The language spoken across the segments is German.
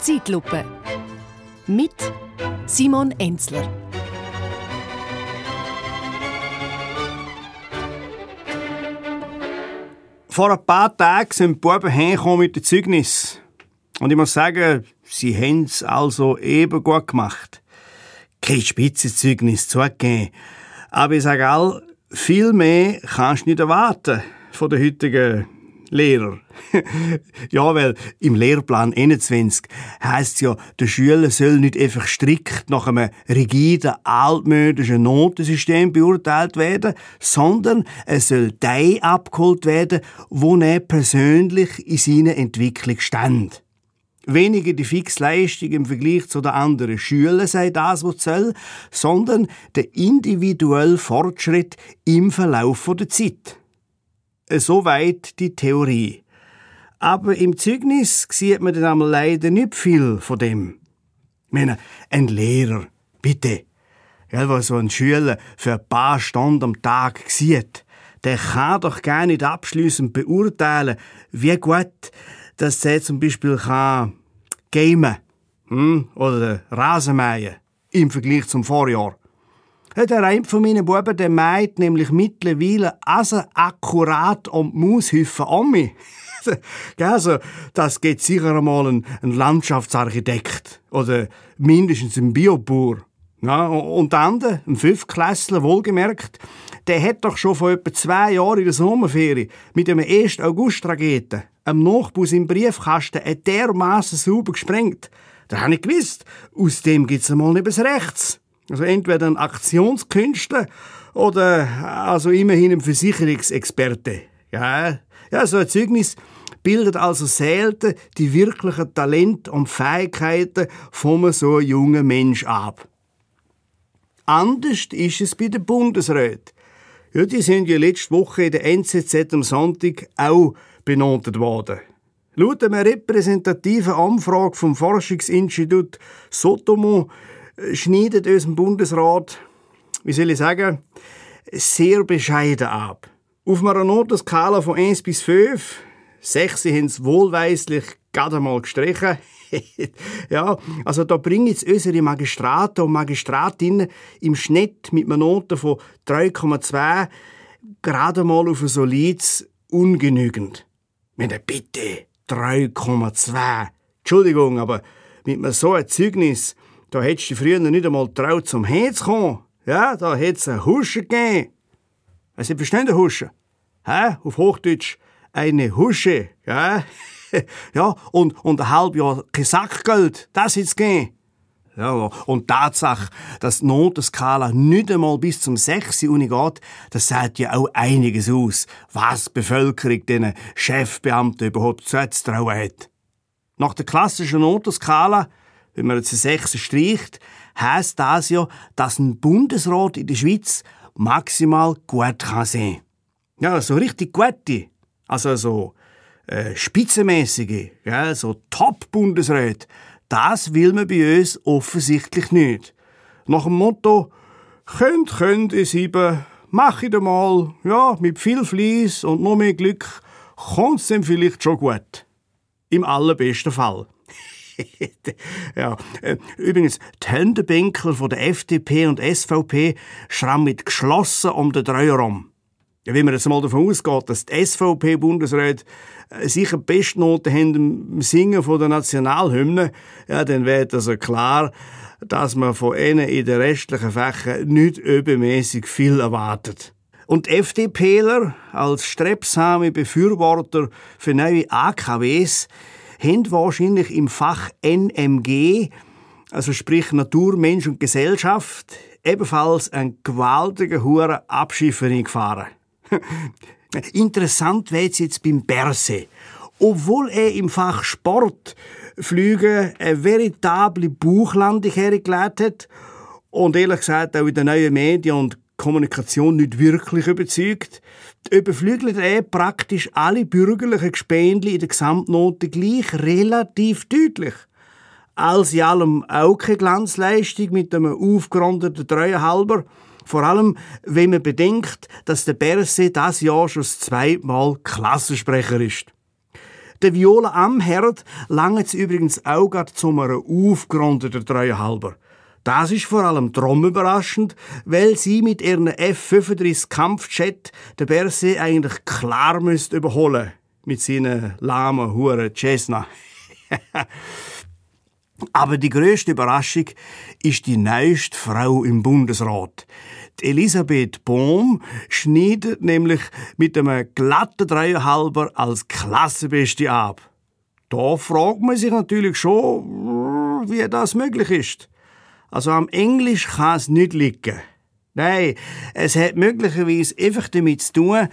Zeitlupe mit Simon Enzler. Vor ein paar Tagen sind die Buben mit dem Zeugnis. Und ich muss sagen, sie haben es also eben gut gemacht. Kein Spitzenzeugnis zugegeben. Aber ich sage all, viel mehr kannst du nicht erwarten von den heutigen Lehrer. ja, weil im Lehrplan 21 heißt ja, der Schüler soll nicht einfach strikt nach einem rigiden, altmodischen Notensystem beurteilt werden, sondern er soll der abgeholt werden, wo er persönlich in seiner Entwicklung stand. Weniger die Fixleistung im Vergleich zu den anderen Schülern sei das, was soll, sondern der individuelle Fortschritt im Verlauf der Zeit. Soweit die Theorie. Aber im Zeugnis sieht man dann einmal leider nicht viel von dem. Ich meine, ein Lehrer, bitte, ja, was so ein Schüler für ein paar Stunden am Tag sieht, der kann doch gar nicht abschließend beurteilen, wie gut, dass er zum Beispiel kann gamen hm, oder Rasenmähen im Vergleich zum Vorjahr. Der eine von meinen Buben, der meint nämlich mittlerweile also akkurat um die Maushüfe um mich. also, das geht sicher einmal ein, ein Landschaftsarchitekt oder mindestens ein Biobauer. Ja, und andere, ein Fünftklässler, wohlgemerkt, der hat doch schon vor etwa zwei Jahren in der Sommerferie mit einem 1. August-Raketen am Nachbus im Briefkasten dermaßen sauber gesprengt. Da habe ich gewusst, aus dem gibt's einmal bis rechts. Also entweder ein Aktionskünstler oder also immerhin ein Versicherungsexperte. Ja, ja, so ein Zeugnis bildet also selten die wirklichen Talente und Fähigkeiten von so jungen Mensch ab. Anders ist es bei den Bundesräten. Ja, die sind ja letzte Woche in der NZZ am Sonntag auch benotet worden. Laut einer repräsentativen Anfrage vom Forschungsinstitut Sotomo schneidet unser Bundesrat, wie soll ich sagen, sehr bescheiden ab. Auf einer Notenskala von 1 bis 5, 6 haben es wohlweislich gerade einmal gestrichen. ja, also da bringen jetzt unsere Magistrate und Magistratinnen im Schnitt mit einer Note von 3,2 gerade mal auf ein solides ungenügend. Meine bitte, 3,2. Entschuldigung, aber mit so einem Zeugnis da hättest du früher nicht einmal traut, zum zu kommen. Ja, da hätt's ein Huschen gegeben. Also, verstehen Sie Huschen? Hä? Auf Hochdeutsch eine Husche, ja? ja, und, und ein halb Jahr kein Sackgeld, das hätt's gegeben. Ja, und Tatsache, dass die Notenskala nicht einmal bis zum 6. Uni geht, das sagt ja auch einiges aus, was die Bevölkerung diesen Chefbeamten überhaupt zuzutrauen hat. Nach der klassischen Notenskala wenn man jetzt 6 streicht, heisst das ja, dass ein Bundesrat in der Schweiz maximal gut kann sein. Ja, so richtig gute, also so äh, spitzenmäßige, ja, so Top-Bundesräte, das will man bei uns offensichtlich nicht. Nach dem Motto, könnt, könnt ihr sieben, mach ich mal, ja, mit viel Fleiss und noch mehr Glück, kommt's dem vielleicht schon gut. Im allerbesten Fall. Ja. Äh, übrigens, die Händebänkel von der FDP und SVP schrammen mit geschlossen um den Dreier rum. Ja, wenn man jetzt mal davon ausgeht, dass die SVP-Bundesräte äh, sicher Bestnoten haben im Singen von der Nationalhymne, ja, dann wird also klar, dass man von ihnen in den restlichen Fächern nicht übermäßig viel erwartet. Und die FDPler als strebsame Befürworter für neue AKWs haben wahrscheinlich im Fach NMG, also sprich Natur, Mensch und Gesellschaft, ebenfalls einen gewaltigen Huren Abschifferung gefahren. Interessant wird es jetzt beim Berse. Obwohl er im Fach Sport Flüge eine veritable Buchlandung hergelegt hat und ehrlich gesagt auch in den neuen Medien und Kommunikation nicht wirklich überzeugt, überflügelt er praktisch alle bürgerlichen Gespendli in der Gesamtnote gleich relativ deutlich. Als in allem auch keine Glanzleistung mit einem aufgerundeten Dreieinhalber, vor allem, wenn man bedenkt, dass der Berse das Jahr schon das zweite Mal Klassensprecher ist. Der Viola am Herd langt übrigens auch grad zu einem aufgerundeten Treuhalber. Das ist vor allem drum überraschend, weil sie mit ihren F-35 Kampfjet den Berse eigentlich klar müsst überholen mit seinen lahmen Huren Cessna. Aber die größte Überraschung ist die neueste Frau im Bundesrat. Elisabeth Bohm schneidet nämlich mit einem glatten Dreieinhalber als Klassenbeste ab. Da fragt man sich natürlich schon, wie das möglich ist. Also am Englisch kann es nicht liegen. Nein, es hat möglicherweise einfach damit zu tun,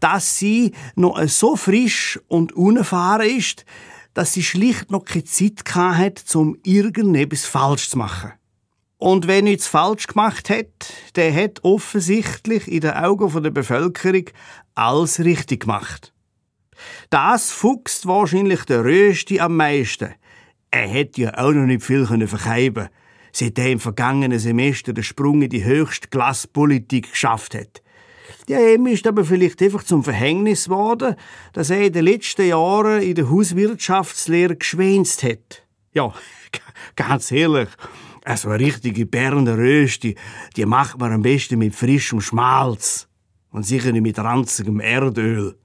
dass sie noch so frisch und unerfahren ist, dass sie schlicht noch keine Zeit hat, um irgendetwas falsch zu machen. Und wer nichts falsch gemacht hat, der hat offensichtlich in den Augen der Bevölkerung alles richtig gemacht. Das fuchst wahrscheinlich der Rösti am meisten. Er hätte ja auch noch nicht viel verkeiben seit er im vergangenen Semester den Sprung in die höchste Klasspolitik geschafft hat. Ja, ihm ist aber vielleicht einfach zum Verhängnis geworden, dass er in den letzten Jahren in der Hauswirtschaftslehre geschwänzt hat. Ja, ganz ehrlich, also eine richtige Berner Rösti, die macht man am besten mit frischem Schmalz und sicher nicht mit ranzigem Erdöl.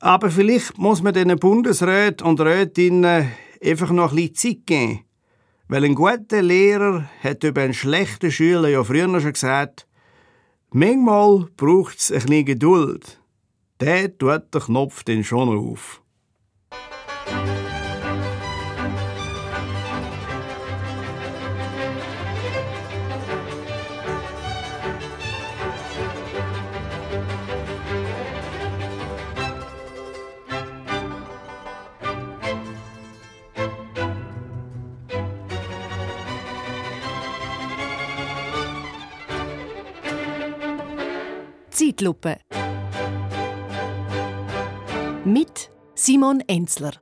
Aber vielleicht muss man den Bundesräten und Rätinnen einfach noch ein bisschen Zeit geben. Weil ein guter Lehrer hat über einen schlechten Schüler ja früher schon gesagt, Manchmal braucht es ein bisschen Geduld. Der tut den Knopf dann schon auf. Zeitlupe. Mit Simon Enzler.